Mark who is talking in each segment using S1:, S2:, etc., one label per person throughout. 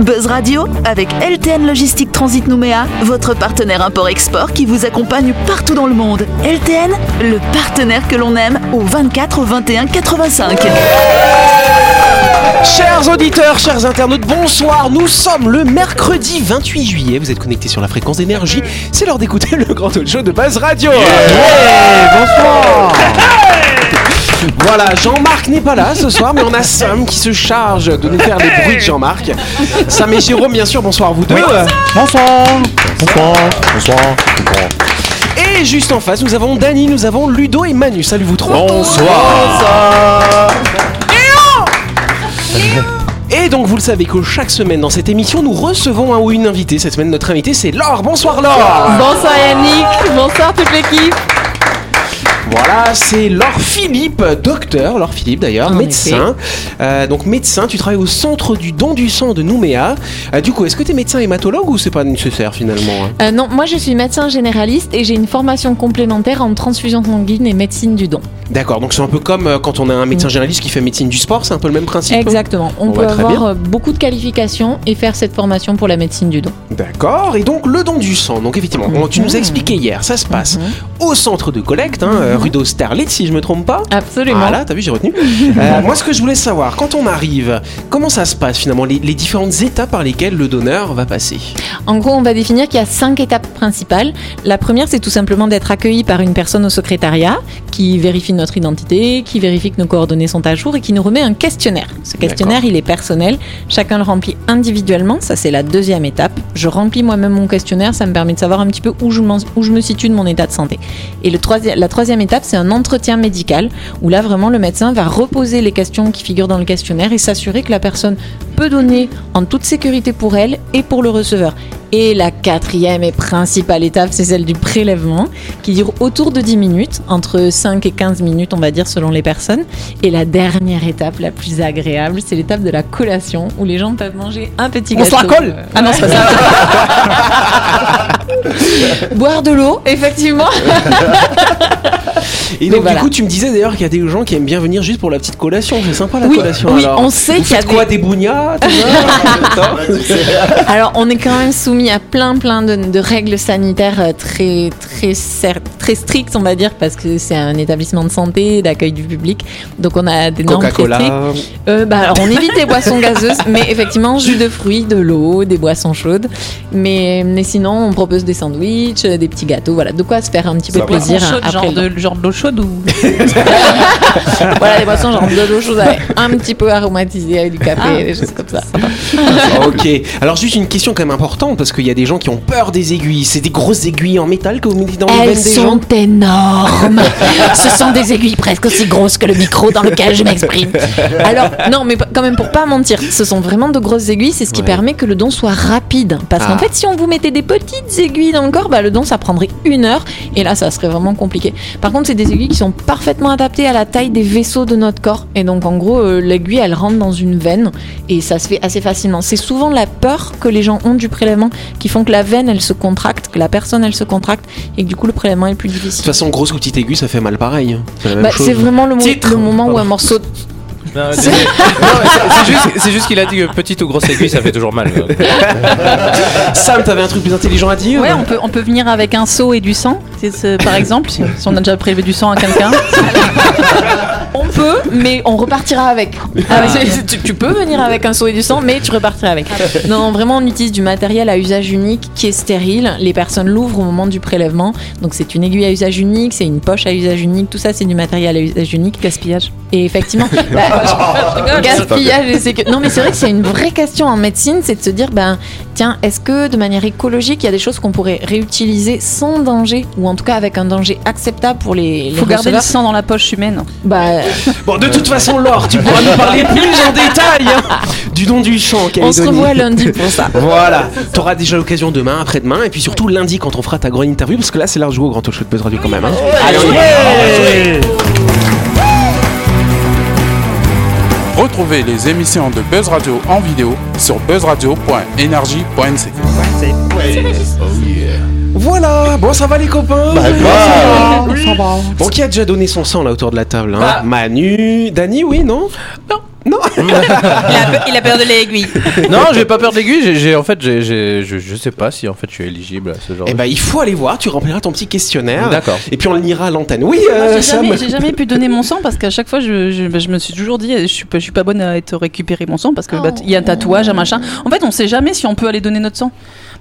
S1: Buzz Radio avec LTN Logistique Transit Nouméa, votre partenaire import-export qui vous accompagne partout dans le monde. LTN, le partenaire que l'on aime au 24 21 85.
S2: Chers auditeurs, chers internautes, bonsoir. Nous sommes le mercredi 28 juillet. Vous êtes connectés sur la fréquence d'énergie. C'est l'heure d'écouter le grand talk show de Buzz Radio. bonsoir. Voilà, Jean-Marc n'est pas là ce soir, mais on a Sam qui se charge de nous faire les bruits de Jean-Marc. Sam et Jérôme, bien sûr, bonsoir à vous deux.
S3: Bonsoir. Bonsoir. Bonsoir.
S2: Et juste en face, nous avons Dany, nous avons Ludo et Manu. Salut vous trois.
S3: Bonsoir.
S2: Et donc vous le savez que chaque semaine dans cette émission, nous recevons un ou une invitée. Cette semaine, notre invité c'est Laure. Bonsoir Laure.
S4: Bonsoir Yannick, bonsoir toute l'équipe.
S2: Voilà, c'est Laure Philippe, docteur, Laure Philippe d'ailleurs,
S4: En
S2: médecin. Euh, donc médecin, tu travailles au centre du don du sang de Nouméa. Euh, du coup, est-ce que tu es médecin hématologue ou c'est pas nécessaire finalement hein?
S4: Euh, non, moi je suis médecin généraliste et j'ai une formation complémentaire en transfusion sanguine et médecine du don.
S2: D'accord, donc c'est un peu comme euh, quand on a un médecin généraliste qui fait médecine du sport, c'est un peu le même principe
S4: Exactement. On peut
S2: très
S4: avoir euh, beaucoup de qualifications et faire cette formation pour la médecine du don.
S2: D'accord, et donc le don du sang. Donc effectivement,
S4: Mhm.
S2: tu nous as expliqué hier, ça se passe au centre de collecte, hein, euh, rue d'Austerlitz si je me trompe pas.
S4: Absolument.
S2: Voilà, t'as vu, j'ai retenu. Euh, moi, ce que je voulais savoir, quand on arrive, comment ça se passe finalement, les, les différentes étapes par lesquelles le donneur va passer?
S4: En gros, on va définir qu'il y a cinq étapes principales. La première, c'est tout simplement d'être accueilli par une personne au secrétariat qui vérifie notre identité, qui vérifie que nos coordonnées sont à jour et qui nous remet un questionnaire. Ce questionnaire, il est personnel. Chacun le remplit individuellement. Ça, c'est la deuxième étape. Je remplis moi-même mon questionnaire. Ça me permet de savoir un petit peu où je, où je me situe de mon état de santé. Et le troisième, la troisième étape, c'est un entretien médical où là, vraiment, le médecin va reposer les questions qui figurent dans le questionnaire et s'assurer que la personne peut donner en toute sécurité pour elle et pour le receveur. Et la quatrième et principale étape, c'est celle du prélèvement, qui dure autour de 10 minutes, entre 5 et 15 minutes, on va dire, selon les personnes. Et la dernière étape, la plus agréable, c'est l'étape de la collation, où les gens peuvent manger un petit
S2: On
S4: gâteau.
S2: se la colle
S4: Euh, Ah non, c'est pas ça. Boire de l'eau, effectivement.
S2: Et donc,
S4: voilà.
S2: du coup, tu me disais d'ailleurs qu'il y a des gens qui aiment bien venir juste pour la petite collation. C'est sympa la
S4: Oui,
S2: collation
S4: oui,
S2: alors.
S4: on sait qu'il y a
S2: quoi, des bougnats
S4: Alors, on est quand même soumis à plein, plein de, de règles sanitaires euh, très, très, très strictes, on va dire, parce que c'est un établissement de santé, d'accueil du public. Donc, on a des normes.
S2: Coca-Cola.
S4: Euh, bah, alors, on évite les boissons gazeuses, mais effectivement, jus de fruits, de l'eau, des boissons chaudes. Mais, mais sinon, on propose des sandwichs, euh, des petits gâteaux, voilà, de quoi se faire un petit peu
S2: va.
S4: plaisir
S5: Boisson chaude,
S4: après
S5: genre
S4: le
S5: de, genre de l'eau chaude ou
S4: Voilà, des boissons genre de l'eau chaude avec un petit peu aromatisé avec du café, des choses comme ça.
S2: ok. Alors juste une question quand même importante parce qu'il y a des gens qui ont peur des aiguilles. C'est des grosses aiguilles en métal que vous mettez dans les
S4: Elles
S2: veines des gens.
S4: sont énormes. Ce sont des aiguilles presque aussi grosses que le micro dans lequel je m'exprime. Alors, non, mais quand même pour pas mentir, ce sont vraiment de grosses aiguilles. C'est ce qui
S2: Ouais.
S4: permet que le don soit rapide. Parce
S2: Ah.
S4: qu'en fait, si on vous mettait des petites aiguilles dans le corps, bah, le don ça prendrait une heure. Et là, ça serait vraiment compliqué. Par contre, c'est des aiguilles qui sont parfaitement adaptées à la taille des vaisseaux de notre corps. Et donc, en gros, euh, l'aiguille, elle rentre dans une veine et ça se fait assez facilement. C'est souvent la peur que les gens ont du prélèvement qui font que la veine, elle se contracte, que la personne, elle se contracte et que du coup, le prélèvement est plus
S2: De
S4: difficile.
S2: toute façon, grosse ou petite aiguille, ça fait mal pareil. hein. C'est
S4: Bah, c'est vraiment le, mo-
S3: Titre.
S4: le moment où un morceau.
S3: C'est- juste, qu'il a dit que petite ou grosse aiguille, ça fait toujours mal.
S2: Sam, t'avais un truc plus intelligent à dire
S5: Ouais, on peut, on peut venir avec un seau et du sang, c'est- par exemple, si on a déjà prélevé du sang à quelqu'un.
S4: On peut, mais on repartira avec. Ah, tu, tu peux venir avec un seau et du sang, mais tu repartiras avec. Non, non, vraiment, on utilise du matériel à usage unique qui est stérile. Les personnes l'ouvrent au moment du prélèvement. Donc, c'est une aiguille à usage unique, c'est une poche à usage unique. Tout ça, c'est du matériel à usage unique.
S5: Gaspillage.
S4: Et effectivement, bah, gaspillage, et c'est que- non mais c'est vrai que c'est une vraie question en médecine, c'est de se dire, ben tiens, est-ce que de manière écologique, il y a des choses qu'on pourrait réutiliser sans danger, ou en tout cas avec un danger acceptable pour les,
S5: Il faut garder le sang dans la poche humaine.
S4: Bah,
S2: Bon, de toute façon, Laure, tu pourras nous parler plus en détail hein, du don du chant.
S4: on se revoit lundi pour ça.
S2: Voilà, t'auras déjà l'occasion demain, après-demain, et puis surtout lundi quand on fera ta grande interview, parce que là c'est l'heure de jouer au grand talk show de Buzz Radio quand même. hein. Allez, on y
S6: Retrouvez les émissions de Buzz Radio en vidéo sur buzzradio.energie.nc.
S2: Voilà, bon ça va les copains
S3: Bah,
S2: ça va. Bon qui a déjà donné son sang là autour de la table hein
S3: Bah.
S2: Manu, Dani oui non?
S5: Non. il, a peur, il a peur de l'aiguille.
S3: Non, j'ai pas peur d'aiguille. J'ai, j'ai- en fait, j'ai, j'ai- je, je sais pas si en fait je suis éligible à ce genre.
S2: Eh
S3: de
S2: ben, il faut aller voir, tu rempliras ton petit questionnaire.
S3: D'accord.
S2: Et puis on le lira à l'antenne. Oui, euh,
S5: J'ai
S2: Sam.
S5: jamais, j'ai jamais pu donner mon sang parce qu'à chaque fois, je, je, je me suis toujours dit, je suis, pas- je suis pas bonne à être récupérer mon sang parce que bah, il y a un tatouage, un machin. En fait, on sait jamais si on peut aller donner notre sang.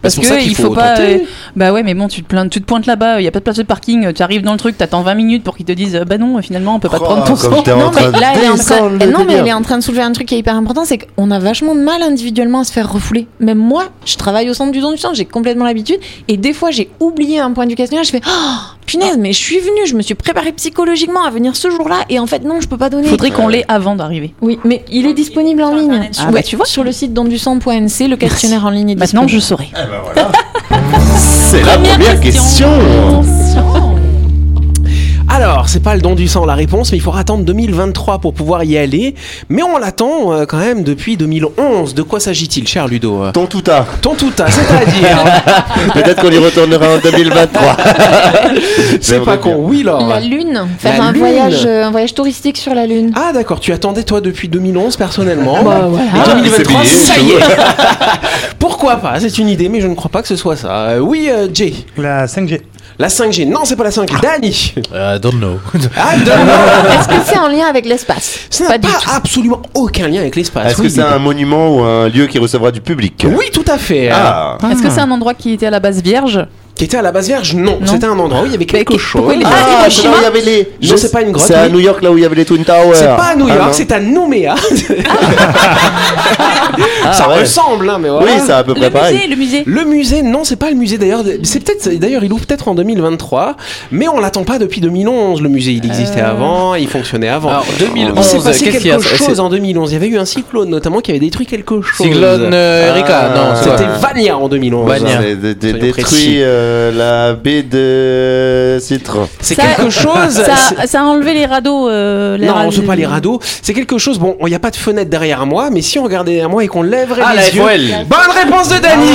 S5: Parce
S2: ça
S5: que
S2: qu'il
S5: il
S2: faut
S5: faut pas. euh, bah ouais, mais bon, tu te, plains- tu te pointes là-bas, il y a pas de place de parking, tu arrives dans le truc, t'attends 20 minutes pour qu'ils te disent, euh, bah non, finalement, on peut pas te
S7: Oh,
S5: prendre ton
S7: en
S4: Non, mais là, elle est, en train...
S7: descendre le
S4: eh non, mais
S7: délire.
S4: elle est en train de soulever un truc qui est hyper important, c'est qu'on a vachement de mal individuellement à se faire refouler. Même moi, je travaille au centre du don du sang, j'ai complètement l'habitude. Et des fois, j'ai oublié un point du questionnaire, je fais oh, punaise, mais je suis venue, je me suis préparée psychologiquement à venir ce jour-là, et en fait, non, je peux pas donner.
S5: Faudrait qu'on l'ait avant d'arriver.
S4: Oui, mais il est disponible en ligne.
S5: Ah, bah, tu vois.
S4: Sur le site dondusang.nc, le questionnaire en ligne est
S5: Maintenant, je
S7: C'est la première question.
S2: Alors, c'est pas le don du sang la réponse, mais il faudra attendre 2023 pour pouvoir y aller. Mais on l'attend euh, quand même depuis 2011. De quoi s'agit-il, cher Ludo?
S7: Ton tout à.
S2: Ton tout à, c'est-à-dire?
S7: Peut-être qu'on y retournera en 2023.
S2: C'est pas con. Oui, Laure.
S4: La Lune, faire
S2: La
S4: un,
S2: Lune.
S4: Voyage, euh, un voyage touristique sur la Lune.
S2: Ah d'accord, tu attendais toi depuis 2011 personnellement.
S4: Bah, voilà.
S2: Et 2023,
S7: C'est
S2: ça y est. Pourquoi pas? C'est une idée, mais je ne crois pas que ce soit ça. Euh, oui, euh, Jay.
S8: La 5G.
S2: La 5G. Non, c'est pas la 5G. Danny.
S3: I don't know.
S2: Ah, non.
S4: Est-ce que c'est en lien avec l'espace
S2: Ça n'a
S4: Pas
S2: absolument aucun lien avec l'espace.
S7: Est-ce
S2: Oui,
S7: que c'est un monument ou un lieu qui recevra du public?
S2: Oui, tout à fait.
S7: Ah,
S5: Est-ce que c'est un endroit qui était à la base vierge?
S2: Qui était à la base vierge Non,
S5: Non.
S2: c'était un endroit où il y avait quelque
S5: qui-
S2: chose.
S5: il
S7: Ah, c'est là où
S5: Hiroshima
S7: il y avait les.
S2: Non, c'est pas une grotte,
S7: C'est à. New York là où il y avait les Twin Towers.
S2: C'est pas à New
S7: Ah,
S2: York, c'est à Nouméa.
S7: Ah,
S2: ça
S7: ouais.
S2: ressemble, hein, mais voilà.
S7: Oui, c'est à peu près
S5: Le
S7: pareil.
S5: musée, le musée.
S2: Le musée, non, c'est pas le musée d'ailleurs. C'est peut-être, d'ailleurs, il ouvre peut-être en 2023, mais on l'attend pas depuis 2011. Le musée, il existait avant, il fonctionnait avant.
S3: Alors,
S2: il
S3: 2011,
S2: s'est passé
S3: a
S2: quelque chose en 2011. Il y avait eu un cyclone notamment qui avait détruit quelque chose.
S3: Cyclone euh, Erika,
S7: Ah,
S3: non,
S2: C'était Vania en 2011.
S3: Vania.
S7: Détruit. Euh, la baie de Citron.
S2: C'est
S5: Ça-
S2: quelque chose.
S5: Ça, ça a enlevé les radeaux. euh, les
S2: Non,
S5: radeaux-
S2: c'est pas les radeaux. C'est quelque chose. Bon, il n'y a pas de fenêtre derrière moi, mais si on regardait derrière moi et qu'on lèverait
S3: Ah,
S2: les
S3: la
S2: yeux.
S3: FOL.
S2: Bonne réponse de Dany.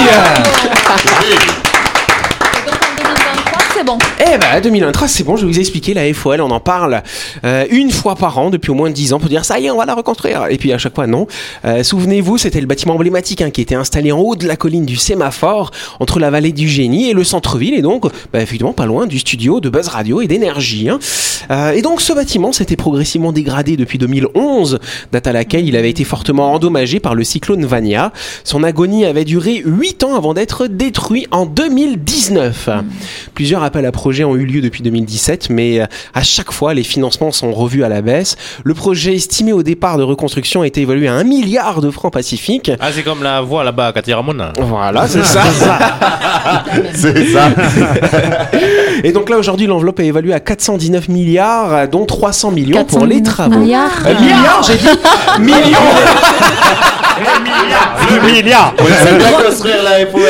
S4: Donc en 2023, c'est bon.
S2: Eh ben 2023, c'est bon, je vais vous expliquer la FOL, on en parle euh, une fois par an depuis au moins 10 ans pour dire ça y est, on va la reconstruire. Et puis à chaque fois non. Euh, Souvenez-vous, c'était le bâtiment emblématique hein, qui était installé en haut de la colline du sémaphore entre la vallée du génie et le centre-ville et donc bah, effectivement pas loin du studio de Buzz Radio et d'énergie. hein. Euh, et donc ce bâtiment s'était progressivement dégradé depuis 2011, date à laquelle il avait été fortement endommagé par le cyclone Vania. Son agonie avait duré 8 ans avant d'être détruit en 2019. Plusieurs appels à projets ont eu lieu depuis 2017, mais euh, à chaque fois, les financements sont revus à la baisse. Le projet estimé au départ de reconstruction a été évalué à 1 milliard de francs pacifiques.
S9: Ah, c'est comme la voie là-bas à Katiramona.
S2: Voilà, c'est ça.
S7: C'est ça.
S2: Et donc là, aujourd'hui, l'enveloppe est évaluée à 419 milliards, dont 300 millions pour les
S4: 419
S2: travaux.
S4: milliards.
S2: Euh, milliards, j'ai dit millions.
S8: Le milliard
S7: C'est bien construire la FOL.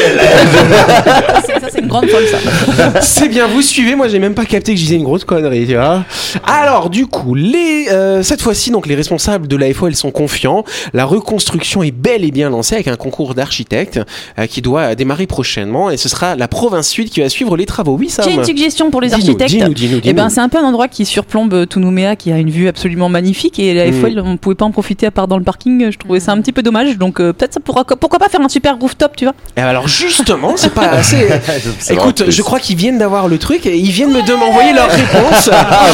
S5: Ça, c'est une grande folle, ça.
S2: C'est bien, vous suivez. Moi, j'ai même pas capté que je disais une grosse connerie, tu vois. Alors, du coup, les, euh, cette fois-ci, donc, les responsables de la FOL sont confiants. La reconstruction est bel et bien lancée avec un concours d'architectes euh, qui doit démarrer prochainement et ce sera la province sud qui va suivre les travaux. Oui, ça.
S5: J'ai une suggestion pour les architectes.
S2: dis-nous, dis-nous,
S5: Eh
S2: dis-nous.
S5: ben, c'est un peu un endroit qui surplombe euh, tout Nouméa, qui a une vue absolument magnifique. Et la. FOL, on pouvait pas en profiter à part dans le parking. Je trouvais ça un petit peu dommage. Donc, euh, peut-être ça pourra. Pourquoi pas faire un super rooftop, tu vois
S2: Et alors, justement, c'est pas assez. Écoute, je crois qu'ils viennent d'avoir le truc et ils viennent me de m'envoyer leur réponse.
S7: Ah.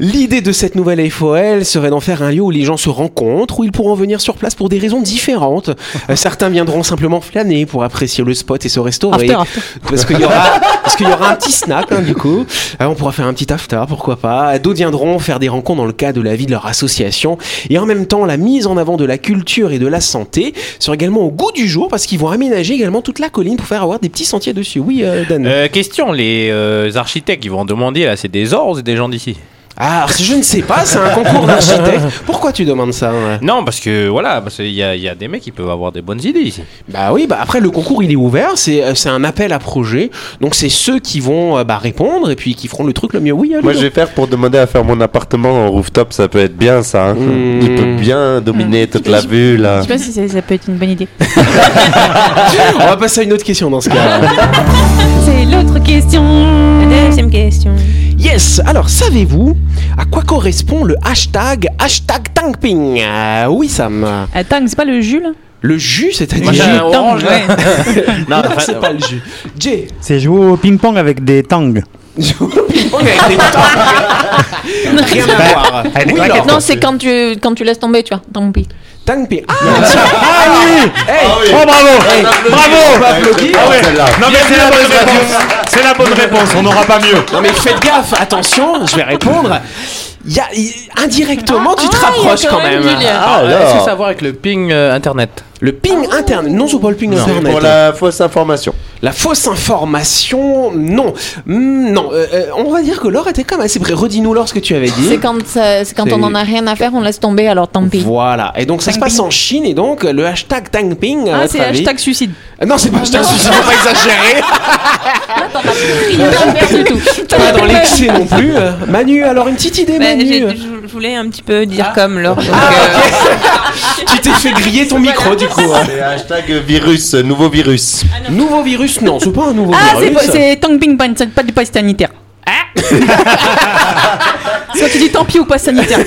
S2: L'idée de cette nouvelle FOL serait d'en faire un lieu où les gens se rencontrent, où ils pourront venir sur place pour des raisons différentes. Euh, certains viendront simplement flâner pour apprécier le spot et se restaurer.
S5: After, after.
S2: Parce qu'il y aura, parce qu'il y aura un petit snack, hein, du coup. Euh, on pourra faire un petit after, pourquoi pas. D'autres viendront faire des rencontres dans le cadre de la vie de leur association. Et en même temps, la mise en avant de la culture et de la santé sera également au goût du jour parce qu'ils vont aménager également toute la colline pour faire avoir des petits sentiers dessus. Oui, euh, Dan.
S9: Euh, question, les euh, architectes, ils vont demander là, c'est des ors ou des gens d'ici?
S2: Ah, je ne sais pas, c'est un concours d'architectes. Pourquoi tu demandes ça hein?
S9: Non, parce que voilà, parce qu'il y a, il y a des mecs qui peuvent avoir des bonnes idées ici.
S2: Bah oui, bah après le concours il est ouvert, c'est euh, c'est un appel à projet, donc c'est ceux qui vont euh, bah, répondre et puis qui feront le truc le mieux. Oui,
S7: Moi, je vais faire pour demander à faire mon appartement en rooftop. Ça peut être bien, ça. hein.
S2: Mmh.
S7: Il peut bien dominer toute la vue, là.
S5: Je sais pas si ça, ça peut être une bonne idée.
S2: On va passer à une autre question dans ce cas.
S5: C'est l'autre question. Deuxième question.
S2: Yes. Alors savez-vous À quoi correspond le hashtag hashtag Tangping? Euh, Oui, Sam.
S5: Attends, c'est pas le Jules
S2: Le jus, c'est-à-dire?
S9: Un orange,
S5: ouais.
S9: Non,
S2: c'est pas le jus. Jay.
S8: C'est jouer au ping-pong avec des tangs.
S2: Rien à voir.
S8: Avec des
S2: Oui,
S8: claquettes.
S2: alors.
S4: Non, c'est quand tu, quand tu laisses tomber, tu vois. Tant pis.
S2: Tangping. Ah,
S8: Ah oui.
S2: Hey,
S8: Oh bravo. Bravo. Ah ouais.
S7: Celle-là.
S8: Non mais c'est la bonne réponse. C'est la bonne réponse, on n'aura pas mieux.
S2: Non mais faites gaffe, attention, je vais répondre. Il y a, il- indirectement, tu te
S4: Ah, il y a
S2: rapproches
S4: quand
S2: quand
S4: même
S2: même.
S7: Ah,
S9: Est-ce que ça a à voir avec le ping euh, internet.
S2: Le ping interne, non, c'est pas le ping
S7: C'est
S2: internet.
S7: pour la fausse information.
S2: La fausse information, non. Hmm, non, euh, euh, on va dire que Laure était quand même assez près. Redis-nous Laure ce que tu avais dit.
S4: C'est quand, ça- c'est quand on en a rien à faire, on laisse tomber, alors tant pis.
S2: Voilà, et donc ça se passe en Chine, et donc le hashtag Tangping,
S5: Ah, c'est hashtag suicide.
S2: Ah Non, c'est pas hashtag suicide, faut pas exagérer.
S4: Rien du tout.
S2: Pas dans l'excès non plus. Euh, Manu, alors une petite idée,
S10: Ben,
S2: Manu
S10: voulais un petit peu dire comme Laure. donc, euh,
S2: Tu t'es fait griller ton micro du coup. hein.
S7: C'est hashtag virus, nouveau virus.
S2: Nouveau virus, non, c'est pas un nouveau
S5: Ah, c'est
S2: virus.
S5: pas- c'est Tang Ping, pas, pas du pass sanitaire. Soit tu dis tant pis ou pas sanitaire.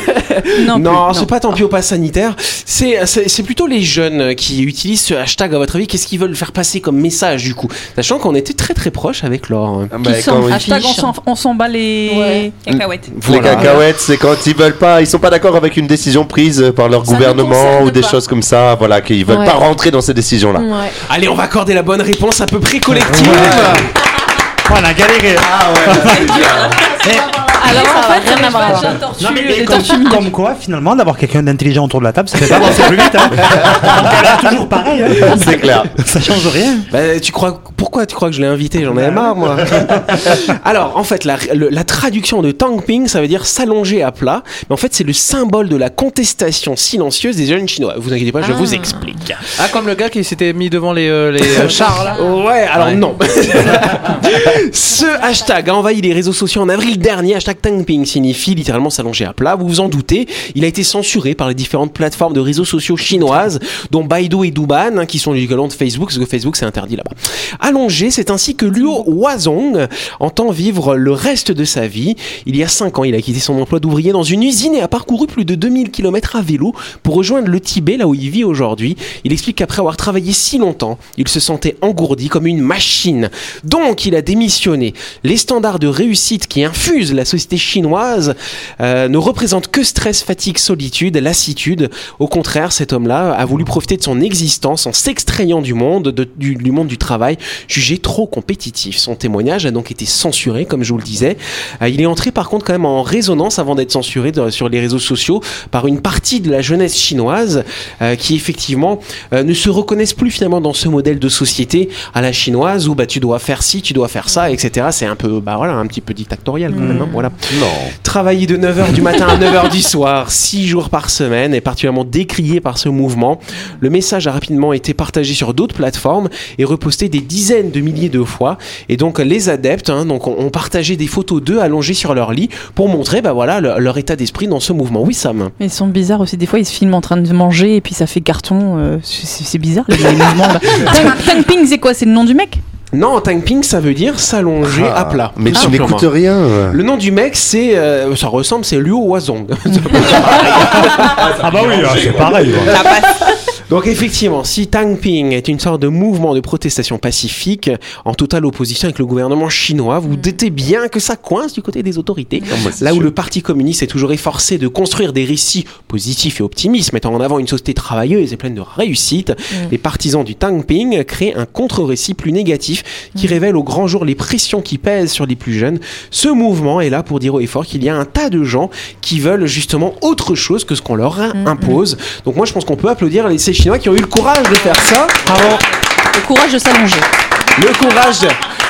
S5: Non,
S2: Non,
S5: plus,
S2: c'est pas tant pis au pass sanitaire. C'est, c'est, c'est plutôt les jeunes qui utilisent ce hashtag, à votre avis. Qu'est-ce qu'ils veulent faire passer comme message, du coup? Sachant qu'on était très très proche avec Laure.
S7: Ah, bah,
S5: Hashtag on s'en- on s'en bat les
S4: Ouais.
S10: cacahuètes.
S7: Les cacahuètes, c'est quand ils veulent pas, ils sont pas d'accord avec une décision prise par leur
S4: Ça
S7: gouvernement ou des
S4: pas.
S7: choses comme ça, voilà, qu'ils veulent
S4: Ouais.
S7: pas rentrer dans ces décisions-là.
S4: Ouais.
S2: Allez, on va accorder la bonne réponse à peu près collective.
S8: Oh, On a galéré
S5: Alors en fait,
S4: rien à voir.
S8: Non mais comme,
S5: tortues
S8: comme quoi, finalement, d'avoir quelqu'un d'intelligent autour de la table, ça fait pas avancer plus vite. Hein. On galère toujours pareil. Hein.
S7: C'est clair.
S8: Ça change rien.
S2: Bah, tu crois pourquoi tu crois que je l'ai invité J'en avais marre moi. Alors en fait la, le- la traduction de Tangping ça veut dire s'allonger à plat, mais en fait c'est le symbole de la contestation silencieuse des jeunes chinois. Vous inquiétez pas, je vous explique.
S9: Ah, comme le gars qui s'était mis devant les, euh, les euh, chars là
S2: Ouais, alors
S9: Ouais.
S2: non. Ce hashtag a envahi les réseaux sociaux en avril dernier. Hashtag Tangping signifie littéralement s'allonger à plat. Vous vous en doutez, il a été censuré par les différentes plateformes de réseaux sociaux chinoises, dont Baidu et Douban, hein, qui sont l'équivalent de Facebook, parce que Facebook c'est interdit là-bas. Allongé, c'est ainsi que Luo Huazong entend vivre le reste de sa vie. Il y a 5 ans, il a quitté son emploi d'ouvrier dans une usine et a parcouru plus de 2000 km à vélo pour rejoindre le Tibet, là où il vit aujourd'hui. Il explique qu'après avoir travaillé si longtemps, il se sentait engourdi comme une machine. Donc, il a démissionné. Les standards de réussite qui infusent la société chinoise euh, ne représentent que stress, fatigue, solitude, lassitude. Au contraire, cet homme-là a voulu profiter de son existence en s'extrayant du monde, de- du, du monde du travail, jugé trop compétitif. Son témoignage a donc été censuré, comme je vous le disais. Euh, il est entré par contre quand même en résonance avant d'être censuré de- sur les réseaux sociaux par une partie de la jeunesse chinoise euh, qui effectivement ne se reconnaissent plus finalement dans ce modèle de société à la chinoise où bah tu dois faire ci, tu dois faire ça, etc. C'est un peu bah voilà un petit peu dictatorial quand même. hein, voilà.
S7: Non.
S2: Travailler de 9h du matin à 9h du soir, 6 jours par semaine, est particulièrement décrié par ce mouvement. Le message a rapidement été partagé sur d'autres plateformes et reposté des dizaines de milliers de fois. Et donc les adeptes hein, donc, ont, partagé des photos d'eux allongés sur leur lit pour montrer bah, voilà, leur, leur état d'esprit dans ce mouvement. Oui Sam
S5: Mais ils sont bizarres aussi. Des fois, ils se filment en train de manger et puis ça fait carton. euh, c'est bizarre les, mouvements. Tang Ping, c'est quoi? C'est le nom du mec?
S2: Non, Tangping ça veut dire s'allonger à plat.
S7: Mais tu n'écoutes rien.
S2: Le nom du mec c'est, euh, ça ressemble, c'est Luo Huazong.
S8: Ah bah oui, ah, c'est pareil.
S2: Donc effectivement, si Tangping est une sorte de mouvement de protestation pacifique en totale opposition avec le gouvernement chinois, vous doutez bien que ça coince du côté des autorités. Là où le Parti communiste est toujours efforcé de construire des récits positifs et optimistes, mettant en avant une société travailleuse et pleine de réussite, les partisans du Tangping créent un contre-récit plus négatif qui révèle au grand jour les pressions qui pèsent sur les plus jeunes. Ce mouvement est là pour dire haut et fort qu'il y a un tas de gens qui veulent justement autre chose que ce qu'on leur impose. Donc moi je pense qu'on peut applaudir les- Chinois qui ont eu le courage de faire ça.
S5: Le courage de s'allonger.
S2: Le courage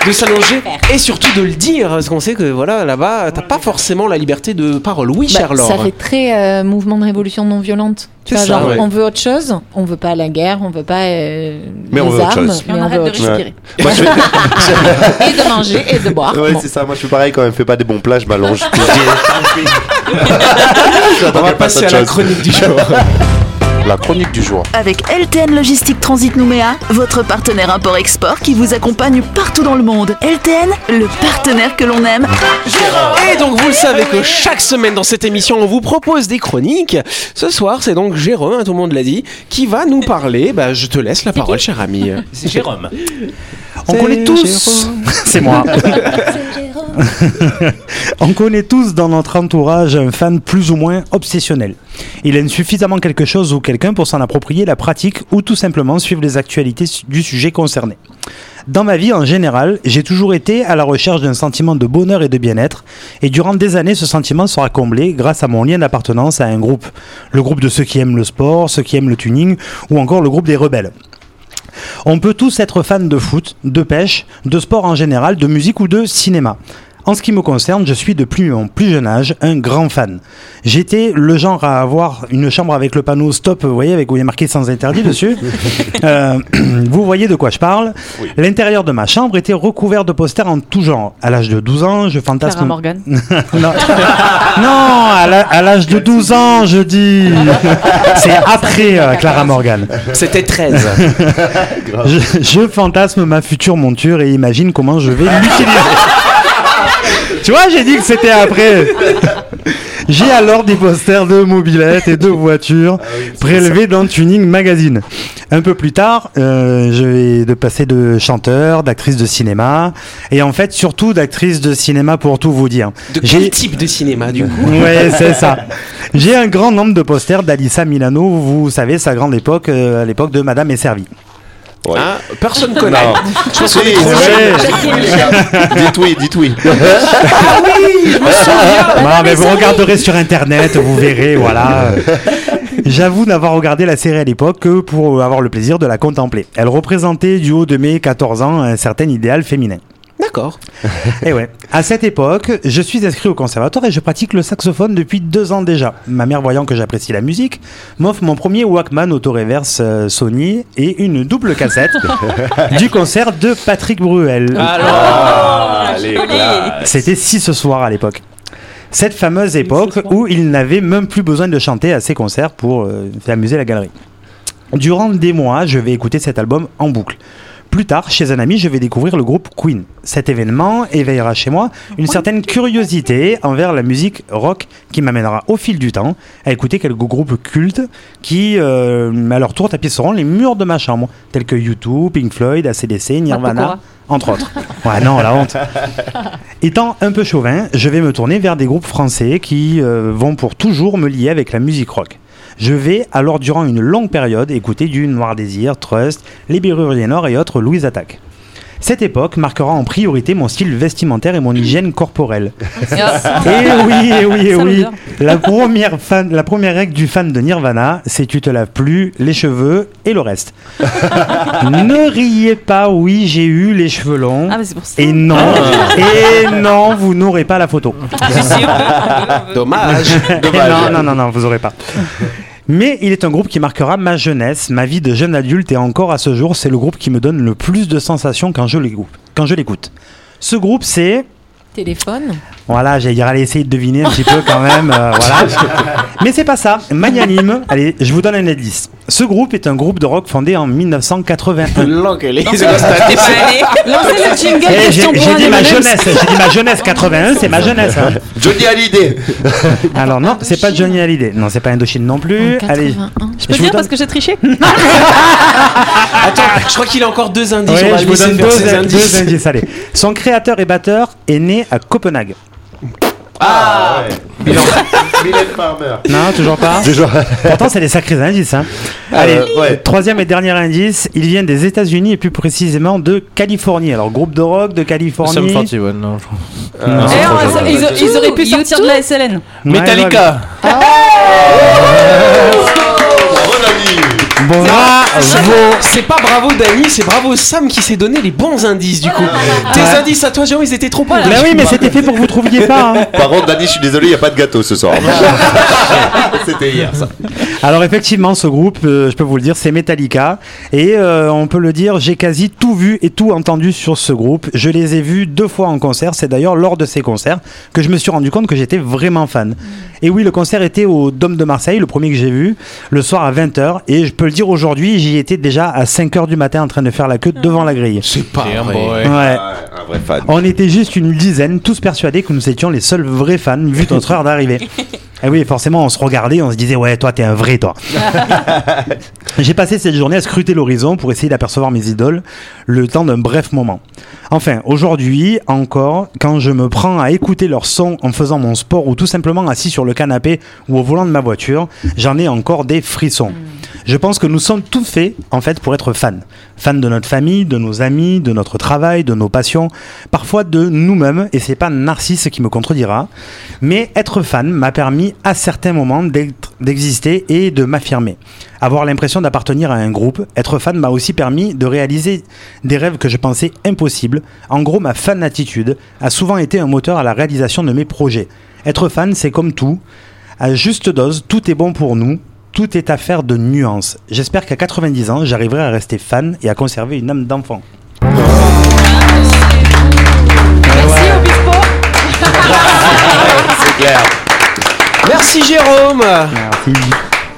S2: de, s'allonger et surtout de le dire parce qu'on sait que voilà là-bas t'as pas forcément la liberté de parole. Oui,
S4: Bah,
S2: cher Laure.
S4: ça fait très euh, mouvement de révolution non violente. Tu vois,
S2: ça,
S4: genre,
S2: ouais.
S4: on veut autre chose, on veut pas la guerre, on veut pas euh,
S7: Mais on
S4: les
S7: veut autre
S4: armes,
S7: chose.
S4: mais
S5: on
S4: on,
S5: arrête
S4: veut
S5: de
S4: autre
S5: respirer.
S7: Moi, fais-
S4: Et de manger et de boire.
S7: Ouais,
S4: Bon.
S7: c'est ça. Moi, je suis pareil quand elle me fait pas des bons plats, je m'allonge.
S2: On va passer à la chronique du jour.
S6: La chronique du jour.
S1: Avec LTN Logistique Transit Nouméa, votre partenaire import-export qui vous accompagne partout dans le monde. LTN, le partenaire que l'on aime.
S2: Et donc vous le savez que chaque semaine dans cette émission on vous propose des chroniques. Ce soir c'est donc Jérôme, hein, tout le monde l'a dit, qui va nous parler. Bah, je te laisse la parole cher ami.
S9: C'est Jérôme.
S8: On connaît tous. C'est moi. On connaît tous dans notre entourage un fan plus ou moins obsessionnel. Il aime suffisamment quelque chose ou quelqu'un pour s'en approprier la pratique ou tout simplement suivre les actualités du sujet concerné. Dans ma vie en général, j'ai toujours été à la recherche d'un sentiment de bonheur et de bien-être, et durant des années, ce sentiment sera comblé grâce à mon lien d'appartenance à un groupe. Le groupe de ceux qui aiment le sport, ceux qui aiment le tuning, ou encore le groupe des rebelles. On peut tous être fans de foot, de pêche, de sport en général, de musique ou de cinéma. En ce qui me concerne, je suis depuis mon plus jeune âge un grand fan. J'étais le genre à avoir une chambre avec le panneau stop, vous voyez, avec où il y a marqué sans interdit dessus. Euh, vous voyez de quoi je parle. L'intérieur de ma chambre était recouvert de posters en tout genre. À l'âge de 12 ans, je fantasme.
S5: Clara Morgan.
S8: non, non à l'âge de 12 ans, je dis. C'est après euh, Clara Morgan.
S2: C'était 13.
S8: Je, je fantasme ma future monture et imagine comment je vais l'utiliser. Tu vois, j'ai dit que c'était après. J'ai alors des posters de mobilettes et de voitures prélevés dans Tuning Magazine. Un peu plus tard, euh, je vais de passer de chanteur, d'actrice de cinéma, et en fait surtout d'actrice de cinéma pour tout vous dire.
S2: De
S8: J'ai-
S2: quel type de cinéma du coup?
S8: Ouais, c'est ça. J'ai un grand nombre de posters d'Alissa Milano, vous savez, sa grande époque, euh, à l'époque de Madame est servie.
S2: Hein Personne connaît.
S7: Non.
S2: Je pense qu'on
S7: Si,
S2: est trop
S7: si.
S2: jeunes.
S7: dites oui, dites oui.
S8: Non, mais vous regarderez sur internet, vous verrez, voilà. J'avoue n'avoir regardé la série à l'époque que pour avoir le plaisir de la contempler. Elle représentait du haut de mes 14 ans un certain idéal féminin.
S2: D'accord.
S8: Et ouais. À cette époque, je suis inscrit au conservatoire et je pratique le saxophone depuis deux ans déjà. Ma mère, voyant que j'apprécie la musique, m'offre mon premier Walkman auto-reverse euh, Sony et une double cassette du concert de Patrick Bruel.
S7: Allez, classe.
S8: C'était si ce soir à l'époque. Cette fameuse époque où il n'avait même plus besoin de chanter à ses concerts pour euh, faire amuser la galerie. Durant des mois, je vais écouter cet album en boucle. Plus tard, chez un ami, je vais découvrir le groupe Queen. Cet événement éveillera chez moi une certaine curiosité envers la musique rock qui m'amènera au fil du temps à écouter quelques groupes cultes qui, euh, à leur tour, tapisseront les murs de ma chambre, tels que U2, Pink Floyd, ACDC, Nirvana,
S5: Pokora.
S8: entre autres. Ouais, non, la honte. Étant un peu chauvin, je vais me tourner vers des groupes français qui euh, vont pour toujours me lier avec la musique rock. Je vais alors durant une longue période écouter du Noir Désir, Trust, Les Berruriers Nord et autres Louise Attaque. Cette époque marquera en priorité mon style vestimentaire et mon hygiène corporelle. Et oui, et oui, et
S5: Ça
S8: oui. La première, fan, la première règle du fan de Nirvana, c'est tu te laves plus les cheveux et le reste. ne riez pas, oui, j'ai eu les cheveux longs.
S5: Ah, mais c'est pour ça.
S8: Et non, et non, vous n'aurez pas la photo.
S2: Dommage.
S8: non, non, non, non, vous aurez pas. Mais il est un groupe qui marquera ma jeunesse, ma vie de jeune adulte et encore à ce jour, c'est le groupe qui me donne le plus de sensations quand je l'écoute. Ce groupe, c'est
S4: Téléphone.
S8: voilà, j'allais dire, allez essayer de deviner un petit peu quand même, euh, voilà. Mais c'est pas ça. Magnanime, allez, je vous donne un indice. Ce groupe est un groupe de rock fondé en 1981.
S2: L'enculé.
S10: T'es pas allé
S5: Lancez le jingle
S8: Eh,
S5: question
S8: J'ai dit ma jeunesse, j'ai dit ma jeunesse 81, c'est ma jeunesse. hein.
S7: Johnny Hallyday.
S8: Alors non, c'est pas Johnny Hallyday, non, c'est pas Indochine non plus. Allez,
S4: 81.
S5: Je peux
S8: Je
S5: dire parce que j'ai triché
S2: Attends, je crois qu'il a encore deux indices.
S8: Ouais,
S2: on va
S8: je vous
S2: laisser
S8: donne
S2: faire
S8: deux,
S2: ses
S8: deux
S2: indices.
S8: indices. allez. Son créateur et batteur est né à Copenhague.
S7: Ah ouais. Mylène Farmer.
S8: Non, toujours pas.
S7: Toujours.
S8: Pourtant, c'est des sacrés indices. hein. Allez,
S7: Euh, ouais.
S8: troisième et dernier indice, il vient des États-Unis et plus précisément de Californie. Alors, groupe de rock de
S9: Sum
S8: Californie.
S9: 41, non.
S8: Non.
S5: Eh, ça-
S7: jeune.
S5: ils, ils auraient pu sortir de la SLN.
S9: Metallica.
S8: Bon, bra-
S2: C'est pas bravo Dani, c'est bravo Sam qui s'est donné les bons indices du coup. Tes indices à toi, Jérôme, ils étaient trop bons.
S8: Bah oui, mais c'était fait pour que vous trouviez pas. hein.
S7: Par contre, Dani, je suis désolé, il n'y a pas de gâteau ce soir. C'était hier, ça.
S8: Alors effectivement, ce groupe, euh, je peux vous le dire, c'est Metallica. Et euh, on peut le dire, j'ai quasi tout vu et tout entendu sur ce groupe. Je les ai vus deux fois en concert. C'est d'ailleurs lors de ces concerts que je me suis rendu compte que j'étais vraiment fan. Et oui, le concert était au Dôme de Marseille, le premier que j'ai vu, le soir à 20h. Et je peux le dire aujourd'hui, j'y étais déjà à 5h du matin en train de faire la queue devant la grille.
S2: C'est pas vrai.
S8: Ouais.
S7: Un vrai fan.
S8: On était juste une dizaine, tous persuadés que nous étions les seuls vrais fans, vu notre heure d'arrivée. Et oui, forcément, on se regardait, on se disait, ouais, toi, t'es un vrai, toi. J'ai passé cette journée à scruter l'horizon pour essayer d'apercevoir mes idoles, le temps d'un bref moment. Enfin, aujourd'hui, encore, quand je me prends à écouter leur son en faisant mon sport ou tout simplement assis sur le canapé ou au volant de ma voiture, j'en ai encore des frissons. Je pense que nous sommes tous faits, en fait, pour être fans. Fans de notre famille, de nos amis, de notre travail, de nos passions, parfois de nous-mêmes, et c'est pas Narcisse qui me contredira. Mais être fan m'a permis, à certains moments, d'exister et de m'affirmer. Avoir l'impression d'appartenir à un groupe, être fan m'a aussi permis de réaliser des rêves que je pensais impossibles. En gros, ma fan attitude a souvent été un moteur à la réalisation de mes projets. Être fan, c'est comme tout. À juste dose, tout est bon pour nous. Tout est affaire de nuances. J'espère qu'à 90 ans, j'arriverai à rester fan et à conserver une âme d'enfant.
S7: C'est clair.
S2: Merci Jérôme.
S8: Merci.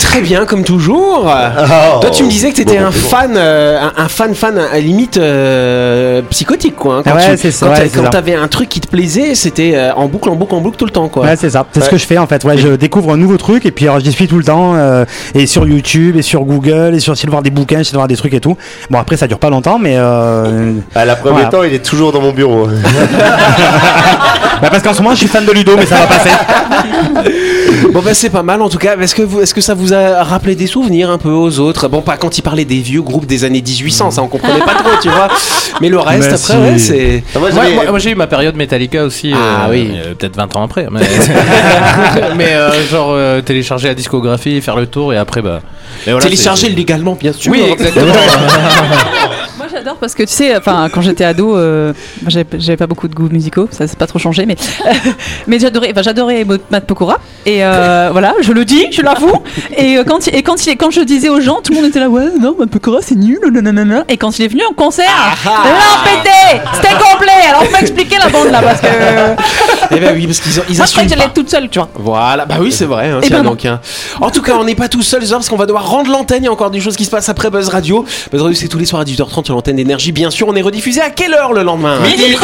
S2: Très bien, comme toujours.
S7: Oh.
S2: Toi, tu me disais que tu étais
S7: Bon,
S2: un
S7: bon,
S2: fan, euh, un, un fan, fan à la limite euh, psychotique, quoi. hein. Quand
S8: Ouais,
S2: tu-
S8: c'est ça,
S2: Quand
S8: ouais,
S2: quand t'avais un truc qui te plaisait, c'était euh, en boucle, en boucle, en boucle tout le temps, quoi.
S8: Ouais, c'est ça. C'est ce que je fais en fait. Ouais, je découvre un nouveau truc et puis alors je dis suis tout le temps euh, et sur YouTube et sur Google et sur essayer de voir des bouquins, essayer de voir des trucs et tout. Bon après ça dure pas longtemps mais euh,
S7: À la premier
S8: Voilà.
S7: temps, il est toujours dans mon bureau.
S8: bah, parce qu'en ce moment je suis fan de Ludo mais ça va passer.
S2: Bon bah c'est pas mal en tout cas. Est-ce que, vous- est-ce que ça vous a rappelé des souvenirs un peu aux autres? Bon pas quand il parlait des vieux groupes des années 1800, ça on comprenait pas trop, tu vois. Mais le reste
S8: Merci.
S2: après ouais c'est.
S7: Ah, moi,
S9: j'ai eu ma période Metallica aussi.
S2: Ah
S9: euh,
S2: oui.
S9: euh, Peut-être 20 ans après. Mais, mais, euh, genre euh, télécharger la discographie, faire le tour et après bah. voilà,
S2: Télécharger légalement bien sûr.
S9: Oui, exactement.
S5: J'adore parce que tu sais, enfin quand j'étais ado, euh, j'avais pas beaucoup de goûts musicaux, ça c'est pas trop changé, mais mais j'adorais, enfin j'adorais Matt Pokora et euh, voilà, je le dis, je l'avoue. Et euh, quand il, et quand il, quand je disais aux gens, tout le monde était là, ouais non Matt Pokora c'est nul, nanana. Et quand il est venu en concert,
S2: Ah,
S5: là pété, c'était complet. Alors on m'a expliqué la bande là parce que
S2: Eh ben oui parce qu'ils ont- ils
S5: moi je croyais que j'allais toute seule, tu vois.
S2: Voilà, bah oui, c'est vrai. Hein,
S5: Eh
S2: tiens
S5: ben
S2: donc, hein. En tout cas, on n'est pas tout seul parce qu'on va devoir rendre l'antenne. Il y a encore des choses qui se passent après Buzz Radio. Buzz Radio, c'est tous les soirs à 18h30 sur l'antenne d'énergie. Bien sûr, on est rediffusé à quelle heure le lendemain?
S5: Midi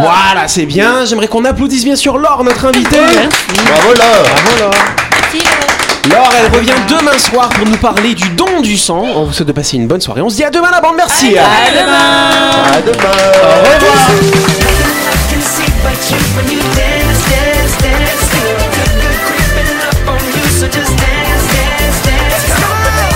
S2: Voilà, c'est bien. J'aimerais qu'on applaudisse bien sûr Laure, notre invitée.
S7: Bravo là
S2: Bravo Laure. Laure, elle revient demain soir pour nous parler du don du sang. On vous souhaite de passer une bonne soirée. On se dit à demain la bande, merci.
S7: À demain